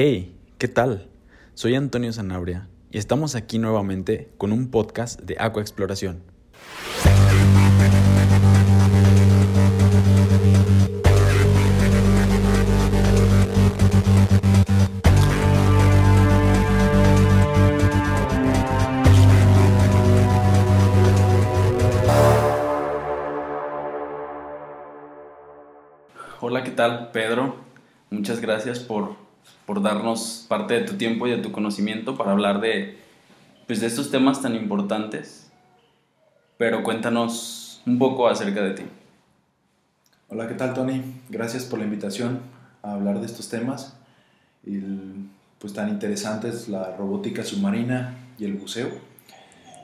Hey, ¿qué tal? Soy Antonio Sanabria y estamos aquí nuevamente con un podcast de Aqua Exploración. Hola, ¿qué tal, Pedro? Muchas gracias por, por darnos parte de tu tiempo y de tu conocimiento para hablar de, pues, de estos temas tan importantes. Pero cuéntanos un poco acerca de ti. Hola, ¿qué tal, Tony? Gracias por la invitación a hablar de estos temas. Y, pues tan interesantes la robótica submarina y el buceo.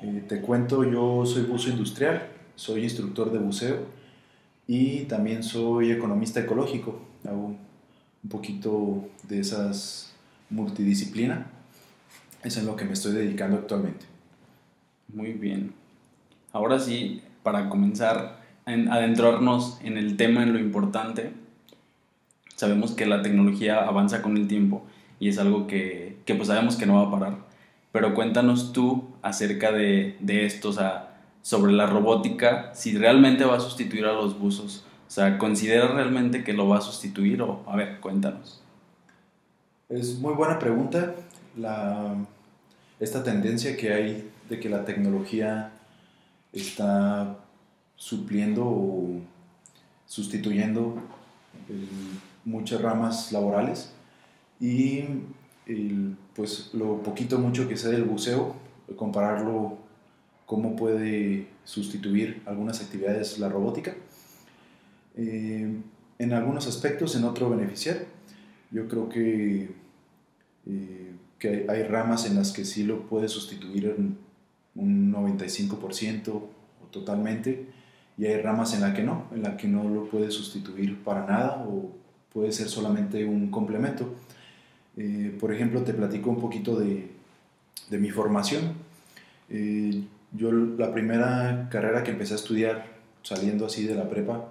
Eh, te cuento, yo soy buzo industrial, soy instructor de buceo y también soy economista ecológico. Hago un poquito de esas multidisciplina. Es lo que me estoy dedicando actualmente. Muy bien. Ahora sí, para comenzar a adentrarnos en el tema, en lo importante, sabemos que la tecnología avanza con el tiempo y es algo que, que pues sabemos que no va a parar. Pero cuéntanos tú acerca de, de esto, o sobre la robótica, si realmente va a sustituir a los buzos. O sea, ¿considera realmente que lo va a sustituir o, a ver, cuéntanos? Es muy buena pregunta. La, esta tendencia que hay de que la tecnología está supliendo o sustituyendo eh, muchas ramas laborales y pues lo poquito mucho que sé del buceo, compararlo cómo puede sustituir algunas actividades la robótica. Eh, en algunos aspectos, en otro beneficiar. Yo creo que, eh, que hay ramas en las que sí lo puede sustituir en un 95% o totalmente, y hay ramas en las que no, en las que no lo puede sustituir para nada o puede ser solamente un complemento. Eh, por ejemplo, te platico un poquito de, de mi formación. Yo la primera carrera que empecé a estudiar saliendo así de la prepa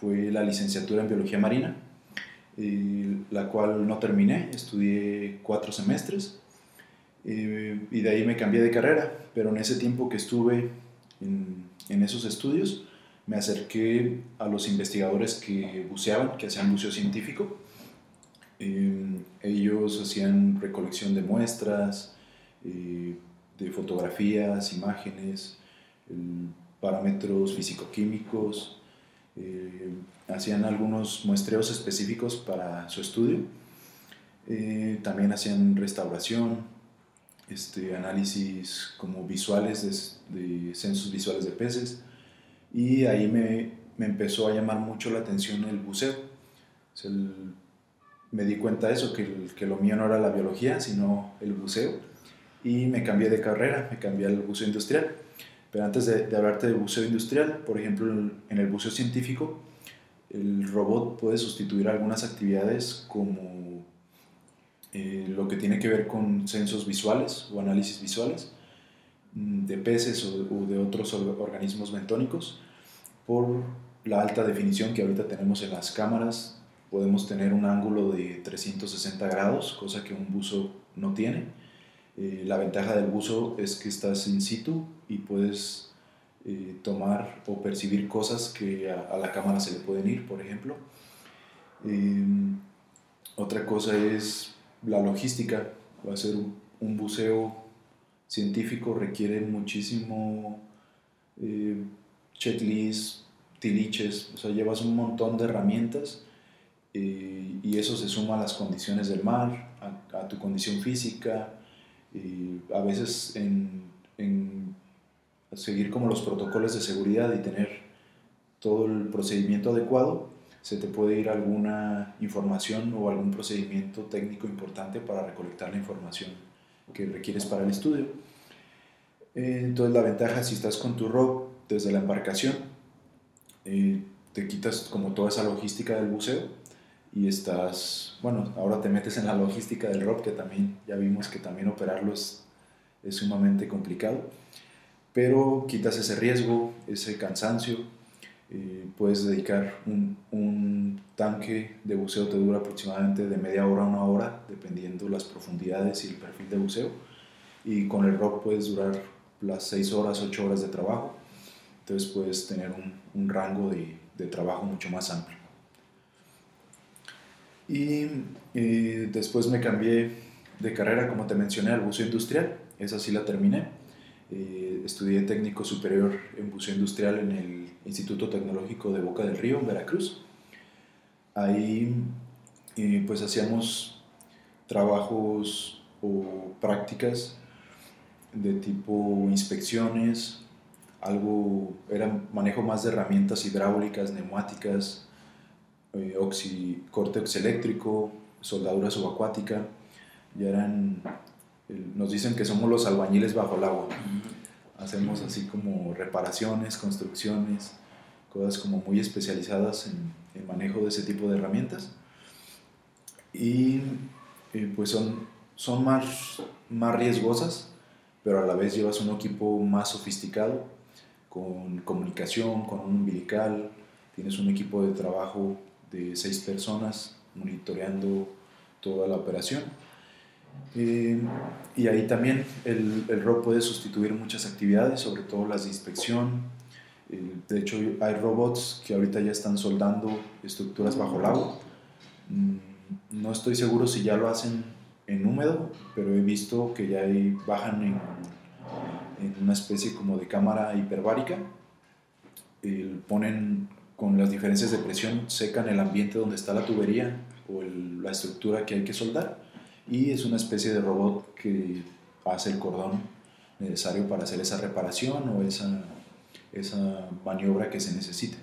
fue la licenciatura en biología marina, la cual no terminé, estudié cuatro semestres y de ahí me cambié de carrera, pero en ese tiempo que estuve en, esos estudios me acerqué a los investigadores que buceaban, que hacían buceo científico. Eh, ellos hacían recolección de muestras, eh, de fotografías, imágenes, parámetros físico-químicos, eh, hacían algunos muestreos específicos para su estudio, eh, también hacían restauración, este, análisis como visuales de, censos visuales de peces y ahí me, me, empezó a llamar mucho la atención el buceo. me di cuenta de eso, que, que lo mío no era la biología, sino el buceo y me cambié de carrera, me cambié al buceo industrial. Pero antes de, hablarte del buceo industrial, por ejemplo, en el buceo científico, el robot puede sustituir algunas actividades como eh, lo que tiene que ver con censos visuales o análisis visuales mm, de peces o, o de otros organismos bentónicos por la alta definición que ahorita tenemos en las cámaras. Podemos tener un ángulo de 360 grados, cosa que un buzo no tiene eh, la ventaja del buzo es que estás in situ y puedes eh, tomar o percibir cosas que a, la cámara se le pueden ir, por ejemplo. Em, otra cosa es la logística. Va a ser un, buceo científico requiere muchísimo eh, checklist, tiliches, o sea, llevas un montón de herramientas y eso se suma a las condiciones del mar, a tu condición física, y a veces en, en, seguir como los protocolos de seguridad y tener todo el procedimiento adecuado, se te puede ir alguna información o algún procedimiento técnico importante para recolectar la información que requieres para el estudio. Entonces la ventaja si estás con tu ROV desde la embarcación, eh, te quitas como toda esa logística del buceo y estás, bueno, ahora te metes en la logística del rock, que también ya vimos que también operarlo es, es sumamente complicado, pero quitas ese riesgo, ese cansancio, Eh, puedes dedicar un, un, tanque de buceo, te dura aproximadamente de media hora a una hora, dependiendo las profundidades y el perfil de buceo. Y con el rock puedes durar las 6 horas, 8 horas de trabajo. Entonces puedes tener un, un rango de, de, trabajo mucho más amplio. Y después me cambié de carrera, como te mencioné, al buceo industrial. Esa sí la terminé. Eh, estudié técnico superior en buceo industrial en el Instituto Tecnológico de Boca del Río, en Veracruz. Ahí eh, pues hacíamos trabajos o prácticas de tipo inspecciones, algo, era manejo más de herramientas hidráulicas, neumáticas, eh, oxi, corte eléctrico, soldadura subacuática, ya eran, nos dicen que somos los albañiles bajo el agua. Hacemos así como reparaciones, construcciones, cosas como muy especializadas en, en manejo de ese tipo de herramientas. Y eh, pues son, son más, más riesgosas, pero a la vez llevas un equipo más sofisticado, con comunicación, con un umbilical, tienes un equipo de trabajo de seis personas monitoreando toda la operación. Eh, y ahí también el, el ROP puede sustituir muchas actividades, sobre todo las de inspección. Eh, de hecho, hay robots que ahorita ya están soldando estructuras bajo el agua. Mm, no estoy seguro si ya lo hacen en húmedo, pero he visto que ya hay, bajan en, en una especie como de cámara hiperbárica. Eh, ponen con las diferencias de presión, secan el ambiente donde está la tubería o el, la estructura que hay que soldar y es una especie de robot que hace el cordón necesario para hacer esa reparación o esa, esa maniobra que se necesite.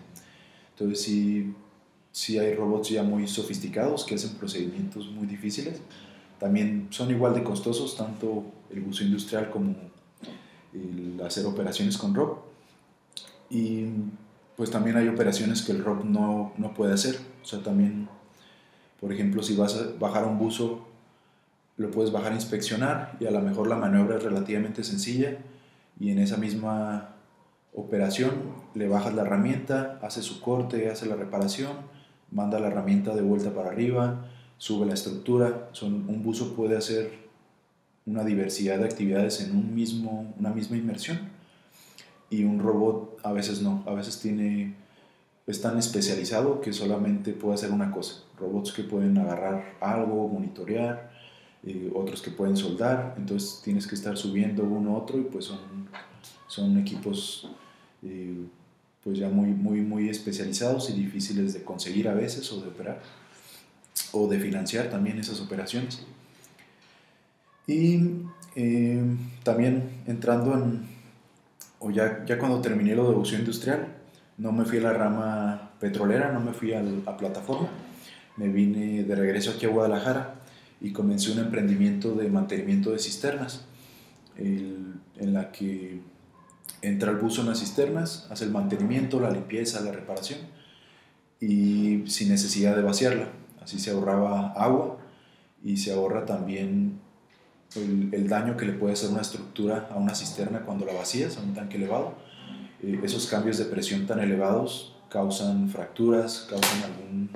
Entonces sí, sí hay robots ya muy sofisticados que hacen procedimientos muy difíciles. También son igual de costosos, tanto el buceo industrial como el hacer operaciones con ROP. Y pues también hay operaciones que el ROP no, no puede hacer. O sea, también, por ejemplo, si vas a bajar un buzo lo puedes bajar a inspeccionar y a lo mejor la maniobra es relativamente sencilla y en esa misma operación le bajas la herramienta, hace su corte, hace la reparación, manda la herramienta de vuelta para arriba, sube la estructura. Un buzo puede hacer una diversidad de actividades en un mismo, una misma inmersión y un robot a veces no, a veces tiene, es tan especializado que solamente puede hacer una cosa. Robots que pueden agarrar algo, monitorear, eh, otros que pueden soldar, entonces tienes que estar subiendo uno a otro y pues son, son equipos eh, pues ya muy, muy, muy especializados y difíciles de conseguir a veces o de operar o de financiar también esas operaciones. Y eh, también entrando en, o ya, ya cuando terminé lo de buceo industrial, no me fui a la rama petrolera, no me fui a la plataforma, me vine de regreso aquí a Guadalajara y comencé un emprendimiento de mantenimiento de cisternas, en la que entra el buzo en las cisternas, hace el mantenimiento, la limpieza, la reparación y sin necesidad de vaciarla. Así se ahorraba agua y se ahorra también el, daño que le puede hacer una estructura a una cisterna cuando la vacías, a un tanque elevado. Eh, esos cambios de presión tan elevados causan fracturas, causan algún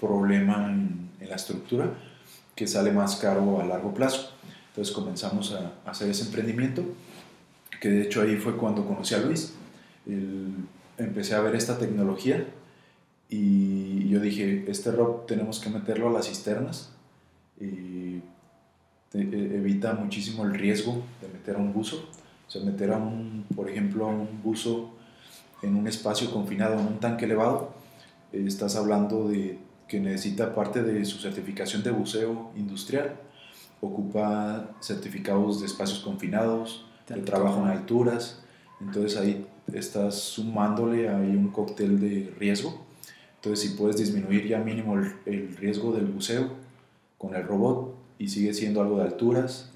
problema en, en la estructura que sale más caro a largo plazo. Entonces comenzamos a, hacer ese emprendimiento, que de hecho ahí fue cuando conocí a Luis. empecé a ver esta tecnología y yo dije, este rock tenemos que meterlo a las cisternas e, evita muchísimo el riesgo de meter a un buzo. O sea, meter a un, por ejemplo, a un buzo en un espacio confinado, en un tanque elevado, eh, estás hablando de que necesita parte de su certificación de buceo industrial, ocupa certificados de espacios confinados, de trabajo en alturas, entonces ahí estás sumándole ahí un cóctel de riesgo. Entonces si puedes disminuir ya mínimo el, el riesgo del buceo con el robot y sigue siendo algo de alturas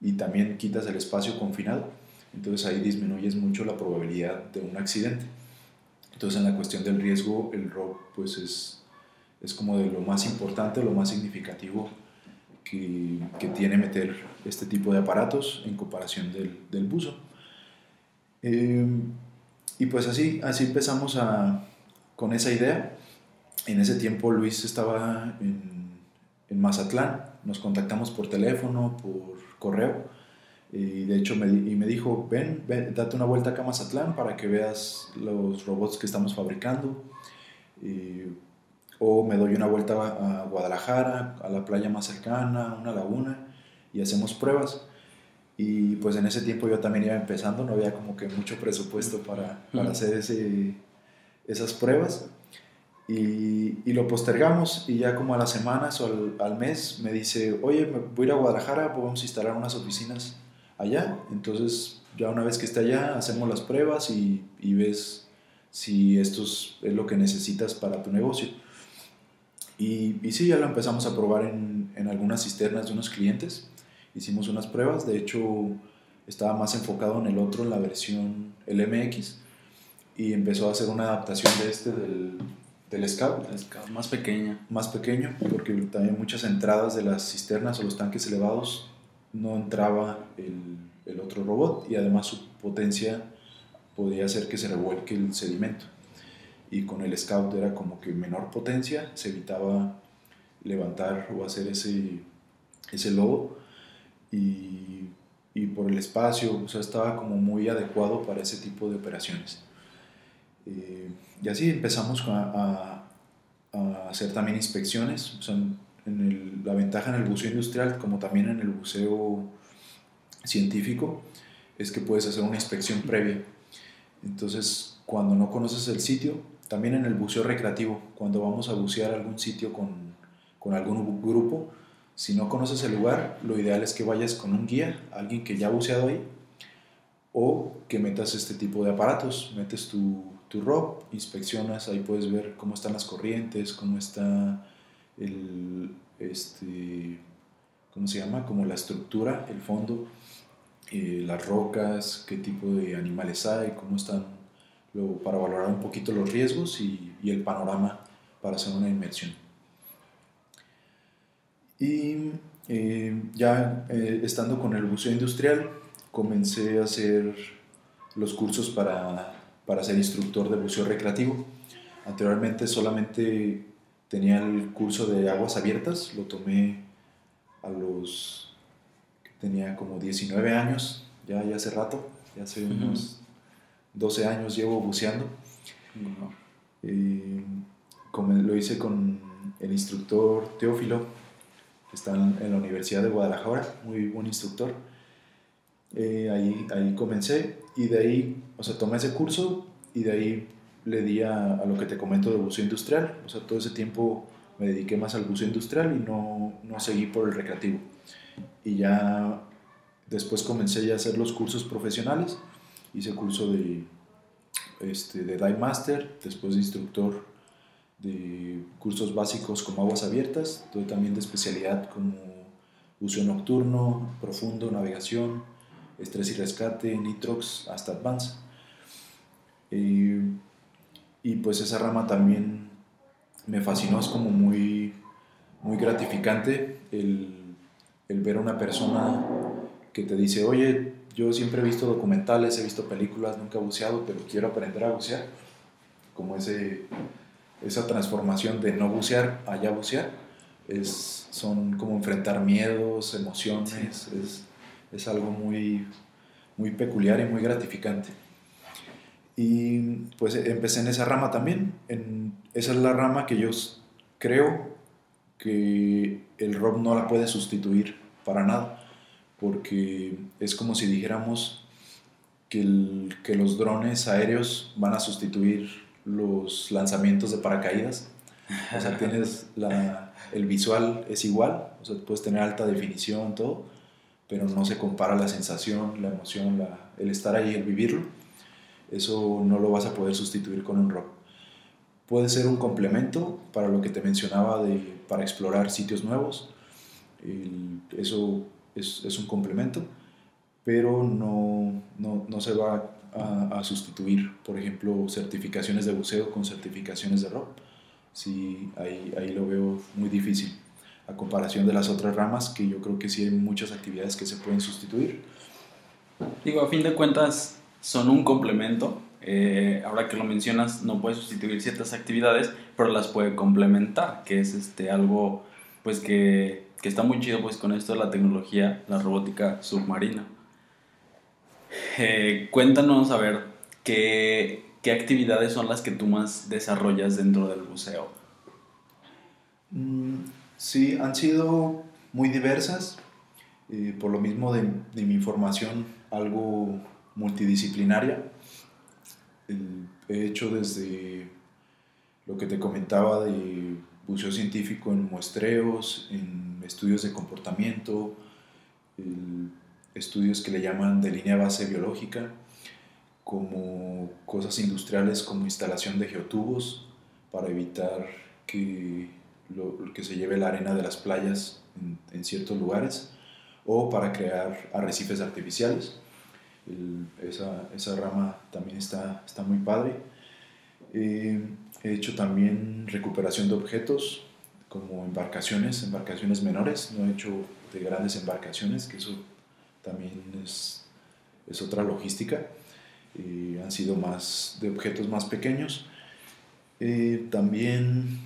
y también quitas el espacio confinado, entonces ahí disminuyes mucho la probabilidad de un accidente. Entonces en la cuestión del riesgo el robot pues es es como de lo más importante, lo más significativo que, que tiene meter este tipo de aparatos en comparación del, del buzo. Eh, y pues así, así empezamos a, con esa idea. En ese tiempo Luis estaba en, en Mazatlán, nos contactamos por teléfono, por correo, y de hecho me, y me dijo, ven, ven, date una vuelta acá a Mazatlán para que veas los robots que estamos fabricando. o me doy una vuelta a Guadalajara, a la playa más cercana, a una laguna, y hacemos pruebas. Y pues en ese tiempo yo también iba empezando, no había como que mucho presupuesto para, para hacer ese, esas pruebas. Y, y, lo postergamos y ya como a las semanas o al, al, mes me dice, oye, voy a ir a Guadalajara, a instalar unas oficinas allá. Entonces ya una vez que está allá, hacemos las pruebas y, y ves si esto es, es, lo que necesitas para tu negocio. Y, y sí, ya lo empezamos a probar en, en algunas cisternas de unos clientes hicimos unas pruebas, de hecho estaba más enfocado en el otro, en la versión LMX, y empezó a hacer una adaptación de este del, del Scout. Scout. Más pequeña. Más pequeño, porque también muchas entradas de las cisternas o los tanques elevados no entraba el, el otro robot y además su potencia podía hacer que se revuelque el sedimento. Y con el Scout era como que menor potencia, se evitaba levantar o hacer ese, ese lobo y, y, por el espacio, o sea, estaba como muy adecuado para ese tipo de operaciones. Eh, y así empezamos a, a, a, hacer también inspecciones, o sea, en el, la ventaja en el buceo industrial como también en el buceo científico es que puedes hacer una inspección previa. Entonces, cuando no conoces el sitio, también en el buceo recreativo, cuando vamos a bucear algún sitio con, con algún grupo, si no conoces el lugar, lo ideal es que vayas con un guía, alguien que ya ha buceado ahí, o que metas este tipo de aparatos. Metes tu, tu ROP, inspeccionas, ahí puedes ver cómo están las corrientes, cómo está el, este, ¿cómo se llama? Como la estructura, el fondo, eh, las rocas, qué tipo de animales hay, cómo están, para valorar un poquito los riesgos y, el panorama para hacer una inmersión. Y eh, ya eh, estando con el buceo industrial, comencé a hacer los cursos para, para ser instructor de buceo recreativo. Anteriormente solamente tenía el curso de aguas abiertas, lo tomé a los tenía como 19 años, ya, ya hace rato, ya hace unos 12 años llevo buceando. Eh, lo hice con el instructor Teófilo, está en, la Universidad de Guadalajara, muy buen instructor. Eh, ahí, ahí comencé y de ahí, o sea, tomé ese curso y de ahí le di a, a, lo que te comento de buceo industrial. O sea, todo ese tiempo me dediqué más al buceo industrial y no, no seguí por el recreativo. Y ya después comencé ya a hacer los cursos profesionales. Hice curso de, este, de Dive Master, después de instructor de cursos básicos como aguas abiertas, tuve también de especialidad como buceo nocturno, profundo, navegación, estrés y rescate, nitrox, hasta advance. Y, y pues esa rama también me fascinó, es como muy, muy gratificante el, el ver a una persona que te dice, oye, yo siempre he visto documentales, he visto películas, nunca he buceado, pero quiero aprender a bucear. Como ese, esa transformación de no bucear a ya bucear es, son como enfrentar miedos, emociones, es, es, algo muy, muy peculiar y muy gratificante. Y pues empecé en esa rama también, esa es la rama que yo creo que el rock no la puede sustituir para nada, porque es como si dijéramos que, que los drones aéreos van a sustituir los lanzamientos de paracaídas. O sea, tienes la, el visual es igual, o sea, puedes tener alta definición, todo, pero no se compara la sensación, la emoción, el estar ahí, el vivirlo. Eso no lo vas a poder sustituir con un rock. Puede ser un complemento para lo que te mencionaba de, para explorar sitios nuevos. Eso es, es, un complemento, pero no, no, no se va a, a, sustituir, por ejemplo, certificaciones de buceo con certificaciones de rock. Sí, ahí, ahí lo veo muy difícil, a comparación de las otras ramas, que yo creo que sí hay muchas actividades que se pueden sustituir. Digo, a fin de cuentas, son un complemento eh, ahora que lo mencionas, no puede sustituir ciertas actividades, pero las puede complementar, que es este, algo pues que, que está muy chido pues con esto de la tecnología, la robótica submarina. Eh, cuéntanos, a ver, ¿qué, ¿qué actividades son las que tú más desarrollas dentro del buceo? Mm, sí, han sido muy diversas, eh, por lo mismo de, de, mi formación algo multidisciplinaria. he hecho desde lo que te comentaba de buceo científico en muestreos, en estudios de comportamiento, estudios que le llaman de línea base biológica, como cosas industriales como instalación de geotubos para evitar que, lo, que se lleve la arena de las playas en, ciertos lugares, o para crear arrecifes artificiales. Esa, esa, rama también está, está muy padre. Eh, He hecho también recuperación de objetos como embarcaciones, embarcaciones menores. No he hecho de grandes embarcaciones, que eso también es, es otra logística. Eh, han sido más de objetos más pequeños. Eh, también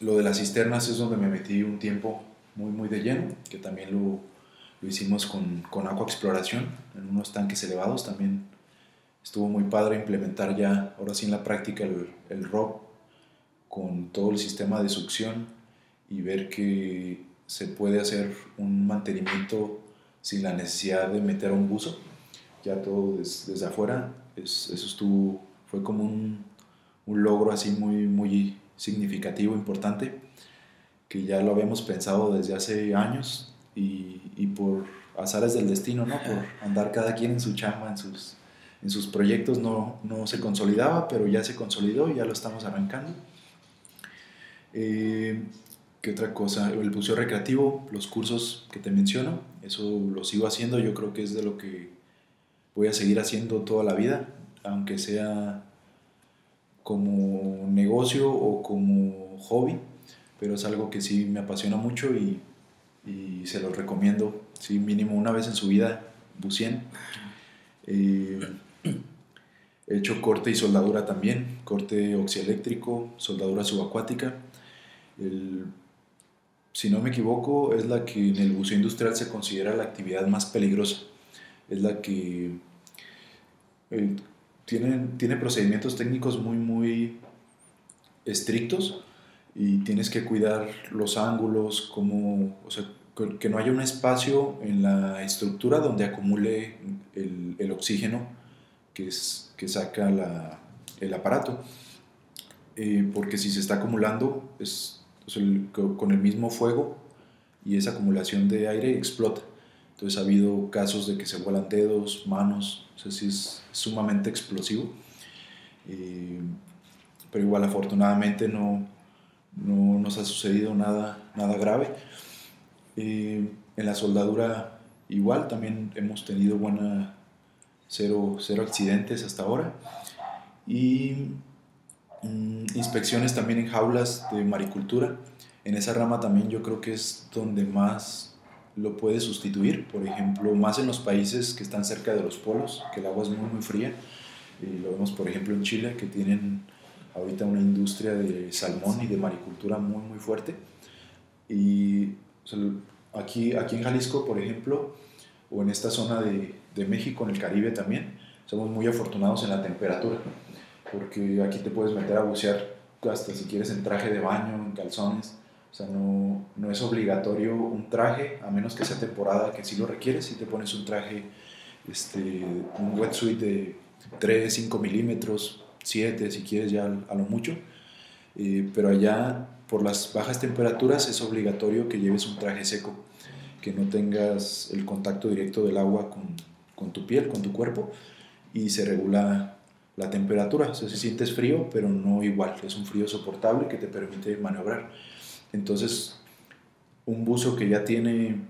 lo de las cisternas es donde me metí un tiempo muy, muy de lleno, que también lo, lo hicimos con, con Aqua Exploración, en unos tanques elevados. También estuvo muy padre implementar ya, ahora sí en la práctica, el, el ROP con todo el sistema de succión y ver que se puede hacer un mantenimiento sin la necesidad de meter un buzo, ya todo desde afuera, es, eso estuvo, fue como un, un, logro así muy, muy significativo, importante, que ya lo habíamos pensado desde hace años y, y por azares del destino, ¿no? Por andar cada quien en su chamba, en sus en sus proyectos no, no, se consolidaba, pero ya se consolidó y ya lo estamos arrancando. Eh, ¿Qué otra cosa? El buceo recreativo, los cursos que te menciono, eso lo sigo haciendo, yo creo que es de lo que voy a seguir haciendo toda la vida, aunque sea como negocio o como hobby, pero es algo que sí me apasiona mucho y, y se lo recomiendo, sí, mínimo una vez en su vida, bucien. Eh, He hecho corte y soldadura también, corte oxieléctrico, soldadura subacuática. si no me equivoco, es la que en el buceo industrial se considera la actividad más peligrosa. Es la que eh, tiene, tiene procedimientos técnicos muy, muy estrictos y tienes que cuidar los ángulos, como, o sea, que no haya un espacio en la estructura donde acumule el, el oxígeno que, es, que saca la, el aparato. Eh, porque si se está acumulando, es, con el mismo fuego y esa acumulación de aire explota. Entonces ha habido casos de que se vuelan dedos, manos, o sea, sí es sumamente explosivo. Eh, pero igual afortunadamente no, no, nos ha sucedido nada, nada grave. Eh, en la soldadura igual también hemos tenido buena cero, cero accidentes hasta ahora. Y mm, inspecciones también en jaulas de maricultura. En esa rama también yo creo que es donde más lo puede sustituir, por ejemplo, más en los países que están cerca de los polos, que el agua es muy, muy fría. Y lo vemos, por ejemplo, en Chile, que tienen ahorita una industria de salmón y de maricultura muy, muy fuerte. Y aquí, aquí en Jalisco, por ejemplo, o en esta zona de, de México, en el Caribe también, somos muy afortunados en la temperatura, porque aquí te puedes meter a bucear hasta si quieres en traje de baño, en calzones, o sea, no, no es obligatorio un traje, a menos que sea temporada que sí lo requieres, si te pones un traje, este, un wetsuit de 3, 5 milímetros, 7 si quieres ya a lo mucho, eh, pero allá por las bajas temperaturas es obligatorio que lleves un traje seco, que no tengas el contacto directo del agua con, con tu piel, con tu cuerpo, y se regula la temperatura. O sea, si sientes frío, pero no igual, es un frío soportable que te permite maniobrar. Entonces, un buzo que ya tiene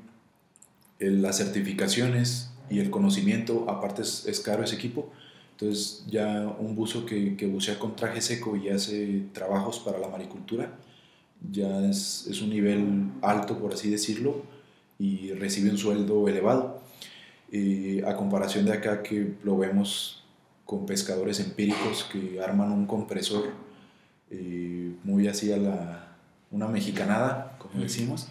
las certificaciones y el conocimiento, aparte es, caro ese equipo, entonces ya un buzo que, que, bucea con traje seco y hace trabajos para la maricultura, ya es, es un nivel alto, por así decirlo, y recibe un sueldo elevado. A comparación de acá que lo vemos con pescadores empíricos que arman un compresor eh, muy así a la, una mexicanada, como decimos,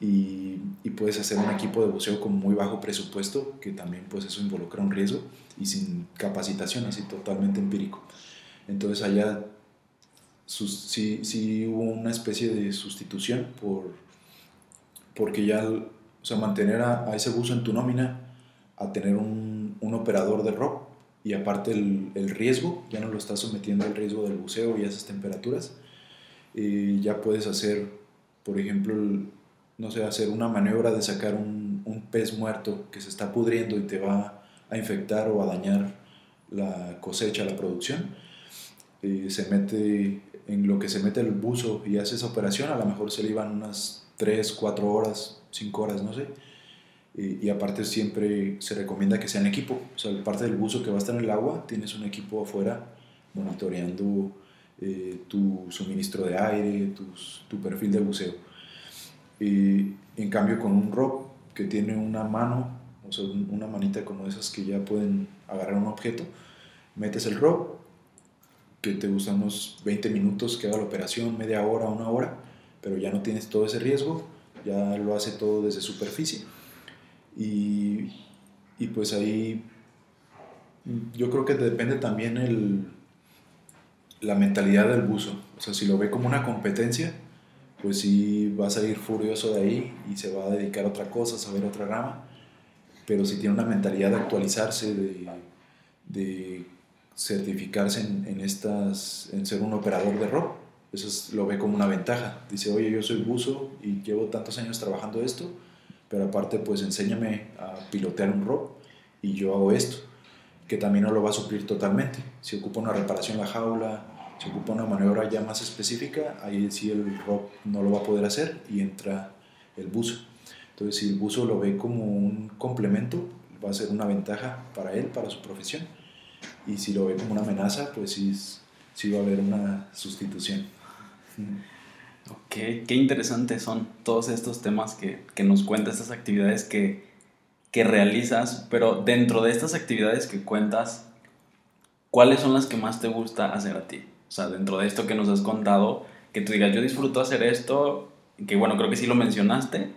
y, y, puedes hacer un equipo de buceo con muy bajo presupuesto, que también pues eso involucra un riesgo, y sin capacitación, así totalmente empírico. Entonces allá sí, sí hubo una especie de sustitución por, porque ya, o sea, mantener a, ese buzo en tu nómina, a tener un, un operador de rock, y aparte el, el, riesgo, ya no lo estás sometiendo al riesgo del buceo y a esas temperaturas, y ya puedes hacer, por ejemplo, no sé, hacer una maniobra de sacar un, un, pez muerto que se está pudriendo y te va a infectar o a dañar la cosecha, la producción. Se mete en lo que se mete el buzo y hace esa operación, a lo mejor se le iban unas 3, 4 horas, 5 horas, no sé y, aparte siempre se recomienda que sea en equipo. O sea, parte del buzo que va a estar en el agua, tienes un equipo afuera monitoreando eh, tu suministro de aire, tu perfil de buceo. Y en cambio con un rock que tiene una mano, o sea, una manita como esas que ya pueden agarrar un objeto, metes el rock, que te gusta unos 20 minutos que haga la operación, media hora, una hora, pero ya no tienes todo ese riesgo, ya lo hace todo desde superficie y, y pues ahí yo creo que depende también el, la mentalidad del buzo. O sea, si lo ve como una competencia, pues sí va a salir furioso de ahí y se va a dedicar a otra cosa, a saber otra rama. Pero si tiene una mentalidad de actualizarse, de, certificarse en, estas, en ser un operador de rock, eso lo ve como una ventaja. Dice, oye, yo soy buzo y llevo tantos años trabajando esto, pero aparte pues enséñame a pilotear un rock y yo hago esto, que también no lo va a suplir totalmente. Si ocupa una reparación en la jaula, si ocupa una maniobra ya más específica, ahí sí el rock no lo va a poder hacer y entra el buzo. Entonces si el buzo lo ve como un complemento, va a ser una ventaja para él, para su profesión. Y si lo ve como una amenaza, pues sí, sí va a haber una sustitución. Ok, qué interesantes son todos estos temas que, que nos cuentas, estas actividades que, que realizas, pero dentro de estas actividades que cuentas, ¿cuáles son las que más te gusta hacer a ti? O sea, dentro de esto que nos has contado, que tú digas, yo disfruto hacer esto, que bueno, creo que sí lo mencionaste,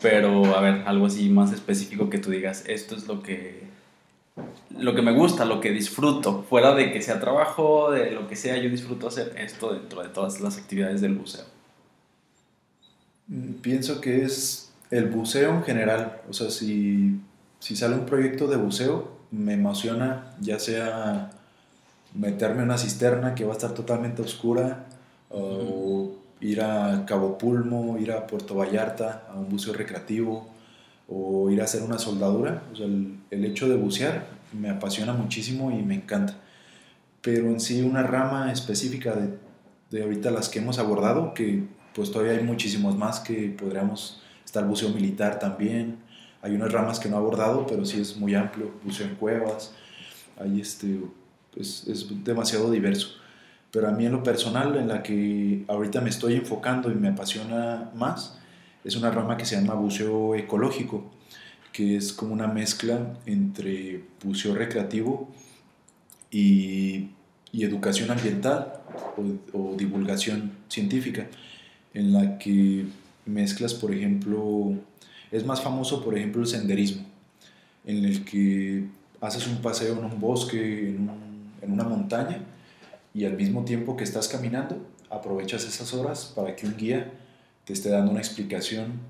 pero a ver, algo así más específico que tú digas, esto es lo que lo que me gusta, lo que disfruto, fuera de que sea trabajo, de lo que sea, yo disfruto hacer esto dentro de todas las actividades del museo. Mm, pienso que es el buceo en general. O sea, si, si sale un proyecto de buceo, me emociona ya sea meterme en una cisterna que va a estar totalmente oscura o ir a Cabo Pulmo, ir a Puerto Vallarta a un buceo recreativo o ir a hacer una soldadura. O sea, el, el hecho de bucear me apasiona muchísimo y me encanta. Pero en sí una rama específica de, de ahorita las que hemos abordado, que pues todavía hay muchísimos más que podríamos, está el buceo militar también, hay unas ramas que no he abordado, pero sí es muy amplio, buceo en cuevas, hay este, pues, es demasiado diverso. Pero a mí en lo personal, en la que ahorita me estoy enfocando y me apasiona más, es una rama que se llama buceo ecológico, que es como una mezcla entre buceo recreativo y, y educación ambiental o, o divulgación científica en la que mezclas, por ejemplo, es más famoso, por ejemplo, el senderismo, en el que haces un paseo en un bosque, en, en una montaña, y al mismo tiempo que estás caminando, aprovechas esas horas para que un guía te esté dando una explicación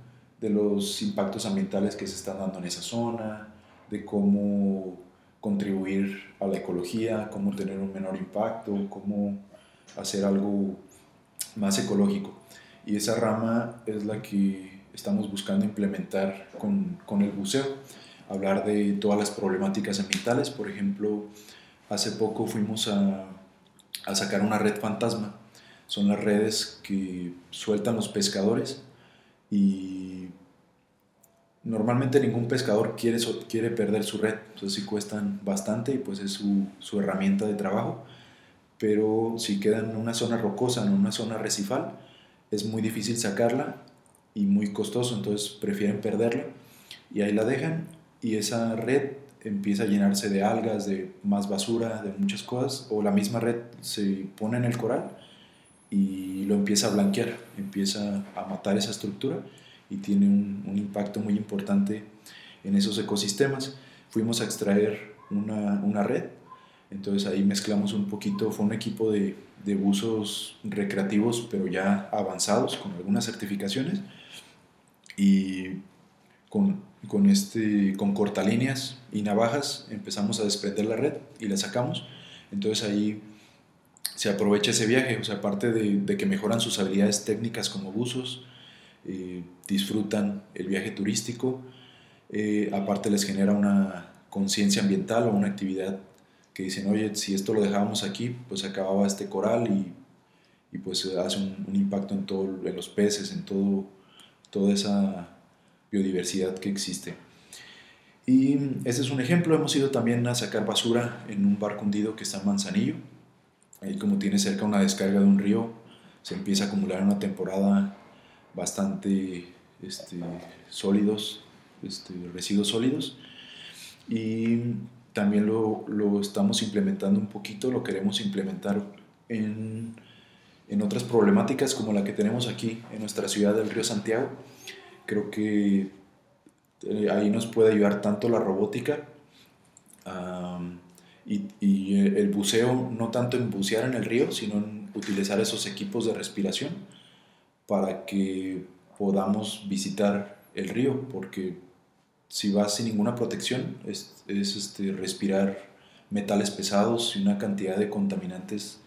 de los impactos ambientales que se están dando en esa zona, de cómo contribuir a la ecología, cómo tener un menor impacto, cómo hacer algo más ecológico. Y esa rama es la que estamos buscando implementar con, con el buceo. Hablar de todas las problemáticas ambientales. Por ejemplo, hace poco fuimos a, a sacar una red fantasma. Son las redes que sueltan los pescadores y normalmente ningún pescador quiere, quiere perder su red, entonces sí cuestan bastante y pues es su, su, herramienta de trabajo, pero si quedan en una zona rocosa, en una zona recifal, es muy difícil sacarla y muy costoso, entonces prefieren perderla y ahí la dejan. Y esa red empieza a llenarse de algas, de más basura, de muchas cosas, o la misma red se pone en el coral y lo empieza a blanquear, empieza a matar esa estructura y tiene un, impacto muy importante en esos ecosistemas. Fuimos a extraer una, una, red, entonces ahí mezclamos un poquito, fue un equipo de, de buzos recreativos, pero ya avanzados, con algunas certificaciones, y con, con, este, con cortalíneas y navajas empezamos a desprender la red y la sacamos. Entonces ahí se aprovecha ese viaje, o sea, aparte de, de que mejoran sus habilidades técnicas como buzos, eh, disfrutan el viaje turístico, eh, aparte les genera una conciencia ambiental o una actividad que dicen, oye, si esto lo dejábamos aquí, pues acababa este coral y, y pues hace un, un, impacto en, todo, en los peces, en todo, toda esa biodiversidad que existe. Y ese es un ejemplo, hemos ido también a sacar basura en un barco hundido que está en Manzanillo, ahí como tiene cerca una descarga de un río, se empieza a acumular una temporada bastante este, sólidos, este, residuos sólidos. Y también lo, lo, estamos implementando un poquito, lo queremos implementar en, en, otras problemáticas como la que tenemos aquí en nuestra ciudad del río Santiago. Creo que eh, ahí nos puede ayudar tanto la robótica um, y, y, el buceo, no tanto en bucear en el río, sino en utilizar esos equipos de respiración para que podamos visitar el río, porque si vas sin ninguna protección es, es este, respirar metales pesados y una cantidad de contaminantes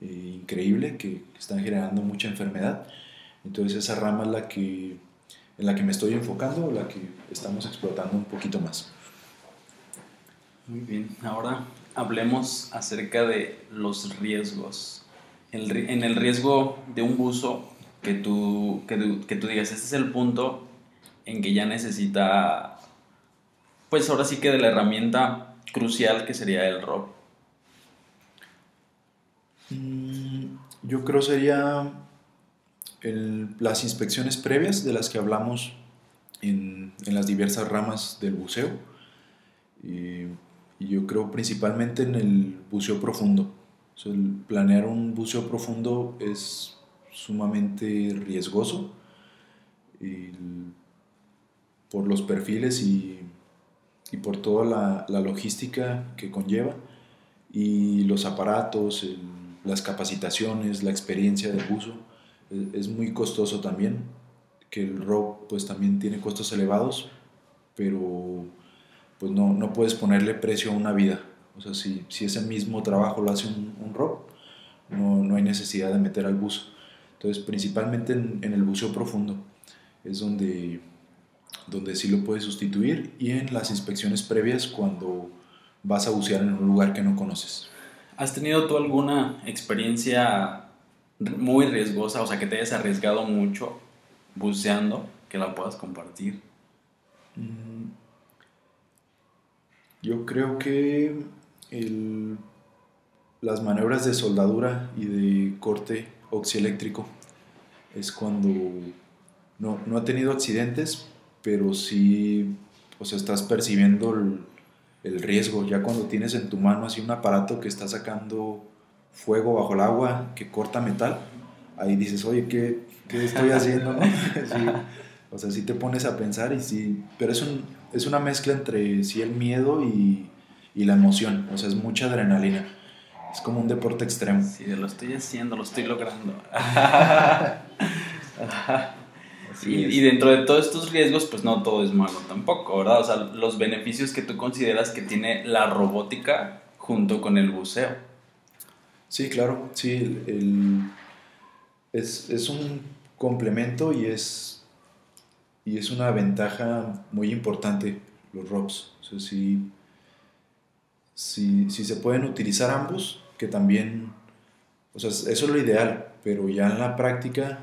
eh, increíble que están generando mucha enfermedad. Entonces esa rama es la que, en la que me estoy enfocando, la que estamos explotando un poquito más. Muy bien, ahora hablemos acerca de los riesgos. El, en el riesgo de un buzo que tú, que tú, que tú digas, este es el punto en que ya necesita, pues ahora sí que de la herramienta crucial que sería el ROP? Mm, yo creo sería las inspecciones previas de las que hablamos en, las diversas ramas del buceo. Y, y, yo creo principalmente en el buceo profundo. Planear un buceo profundo es sumamente riesgoso y por los perfiles y, y por toda la, la, logística que conlleva y los aparatos, las capacitaciones, la experiencia del buzo. Es, muy costoso también, que el ROP pues también tiene costos elevados, pero pues no, no puedes ponerle precio a una vida. O sea, si, si ese mismo trabajo lo hace un, un ROP, no, no hay necesidad de meter al buzo. Entonces, principalmente en, en, el buceo profundo es donde, donde sí lo puedes sustituir y en las inspecciones previas cuando vas a bucear en un lugar que no conoces. ¿Has tenido tú alguna experiencia muy riesgosa, o sea, que te hayas arriesgado mucho buceando, que la puedas compartir? Mm, yo creo que el, las maniobras de soldadura y de corte oxieléctrico. Es cuando no, no ha tenido accidentes, pero sí o sea, estás percibiendo el, el, riesgo. Ya cuando tienes en tu mano así un aparato que está sacando fuego bajo el agua, que corta metal, ahí dices, oye, ¿qué, qué estoy haciendo? ¿no? sí, o sea, sí te pones a pensar y sí, pero es, un, es una mezcla entre sí el miedo y, y la emoción, o sea, es mucha adrenalina. Es como un deporte extremo. Sí, lo estoy haciendo, lo estoy logrando. y, y, dentro de todos estos riesgos, pues no todo es malo tampoco, ¿verdad? O sea, los beneficios que tú consideras que tiene la robótica junto con el buceo. Sí, claro, sí. El, es, es, un complemento y es, y es una ventaja muy importante los ROPS. O sea, sí si, si se pueden utilizar ambos, que también, o sea, eso es lo ideal, pero ya en la práctica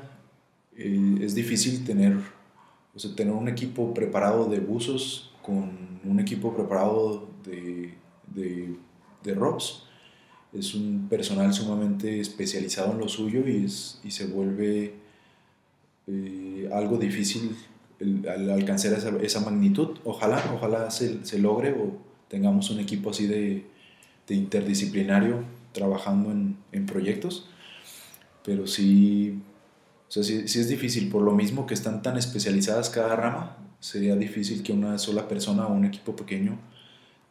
eh, es difícil tener, o sea, tener un equipo preparado de buzos con un equipo preparado de, de, de ROPS. Es un personal sumamente especializado en lo suyo y, es, y se vuelve eh, algo difícil el, al alcanzar esa, esa, magnitud. Ojalá, ojalá se, se logre o tengamos un equipo así de, de interdisciplinario trabajando en, en, proyectos, pero sí, o sea, sí, sí, es difícil, por lo mismo que están tan especializadas cada rama, sería difícil que una sola persona o un equipo pequeño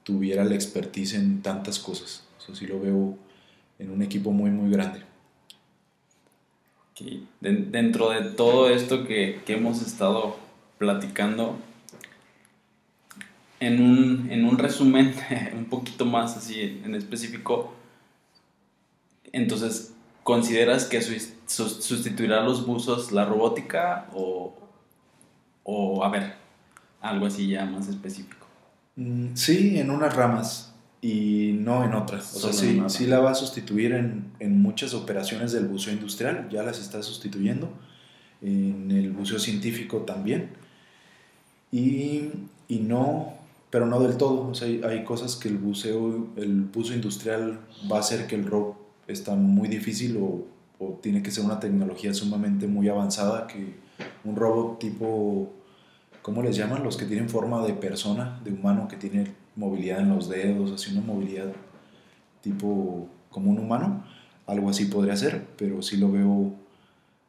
tuviera la expertise en tantas cosas. Eso sí lo veo en un equipo muy, muy grande. Okay. dentro de todo esto que, que, hemos estado platicando, en un, en un resumen un poquito más así en específico, entonces, ¿consideras que sustituirá los buzos la robótica o, o, a ver, algo así ya más específico? Mm, sí, en unas ramas y no en otras. O sea, sí, sí, la va a sustituir en, en, muchas operaciones del buceo industrial, ya las está sustituyendo, en el buceo científico también. Y, y no, pero no del todo. O sea, hay, hay, cosas que el buceo, el buceo industrial va a hacer que el rock está muy difícil o, o tiene que ser una tecnología sumamente muy avanzada que un robot tipo ¿cómo les llaman? Los que tienen forma de persona, de humano, que tiene movilidad en los dedos, así una movilidad tipo como un humano. Algo así podría ser, pero sí lo veo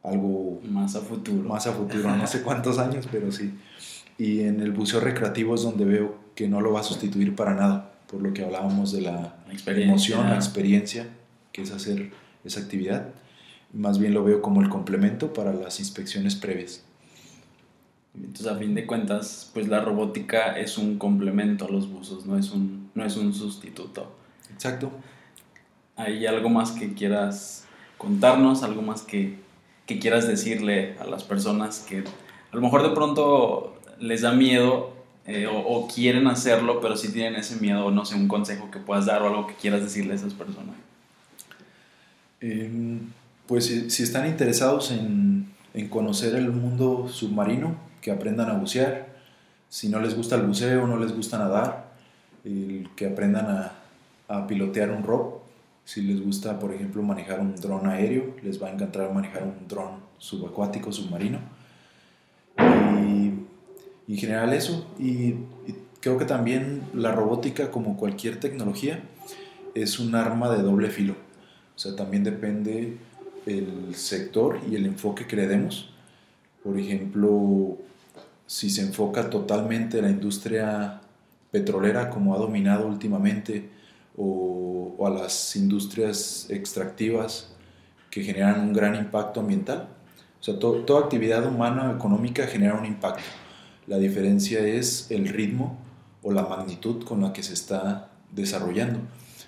algo... Más a futuro. Más a futuro, no sé cuántos años, pero sí. Y en el buceo recreativo es donde veo que no lo va a sustituir para nada, por lo que hablábamos de la, la emoción, la experiencia, que es hacer esa actividad. Más bien lo veo como el complemento para las inspecciones previas. Entonces, a fin de cuentas, pues la robótica es un complemento a los buzos, no es un, no es un sustituto. Exacto. ¿Hay algo más que quieras contarnos? ¿Algo más que, que quieras decirle a las personas que a lo mejor de pronto les da miedo eh, o, quieren hacerlo, pero si tienen ese miedo, no sé, un consejo que puedas dar o algo que quieras decirle a esas personas? Em, pues si, están interesados en, en, conocer el mundo submarino, que aprendan a bucear. Si no les gusta el buceo, no les gusta nadar, que aprendan a, a pilotear un rock. Si les gusta, por ejemplo, manejar un dron aéreo, les va a encantar manejar un dron subacuático, submarino. Y, en general eso. Y, creo que también la robótica, como cualquier tecnología, es un arma de doble filo. O sea, también depende el sector y el enfoque que le demos. Por ejemplo, si se enfoca totalmente en la industria petrolera como ha dominado últimamente o, a las industrias extractivas que generan un gran impacto ambiental. O sea, toda actividad humana económica genera un impacto. La diferencia es el ritmo o la magnitud con la que se está desarrollando.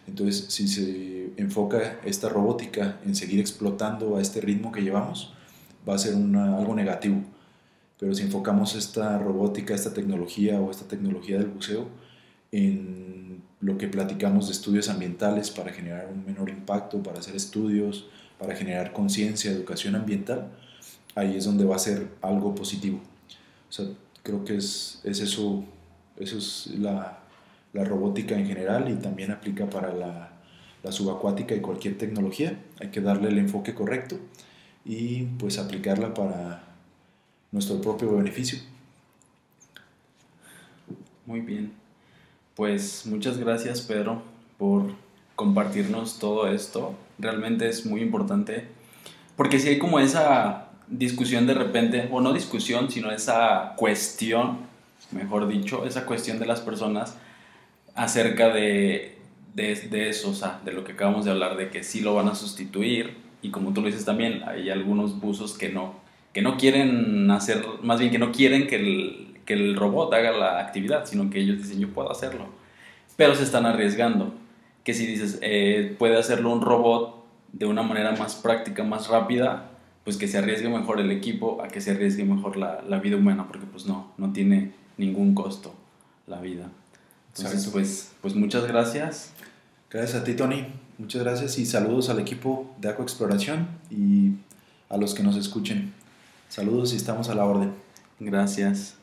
Entonces, si se enfoca esta robótica en seguir explotando a este ritmo que llevamos, va a ser algo negativo pero si enfocamos esta robótica, esta tecnología o esta tecnología del buceo en lo que platicamos de estudios ambientales para generar un menor impacto, para hacer estudios, para generar conciencia, educación ambiental, ahí es donde va a ser algo positivo. O sea, creo que es, es eso, eso es la, la, robótica en general y también aplica para la, la subacuática y cualquier tecnología. Hay que darle el enfoque correcto y pues aplicarla para nuestro propio beneficio. Muy bien. Pues muchas gracias Pedro por compartirnos todo esto. Realmente es muy importante porque si hay como esa discusión de repente, o no discusión, sino esa cuestión, mejor dicho, esa cuestión de las personas acerca de, de, de eso, o sea, de lo que acabamos de hablar, de que sí lo van a sustituir y como tú lo dices también, hay algunos buzos que no, que no quieren hacer, más bien que no quieren que el, que el robot haga la actividad, sino que ellos dicen yo puedo hacerlo. Pero se están arriesgando. Que si dices, eh, puede hacerlo un robot de una manera más práctica, más rápida, pues que se arriesgue mejor el equipo a que se arriesgue mejor la, la vida humana, porque pues no, no tiene ningún costo la vida. Entonces, pues, pues muchas gracias. Gracias a ti, Tony. Muchas gracias y saludos al equipo de Aco Exploración y a los que nos escuchen. Saludos y estamos a la orden. Gracias.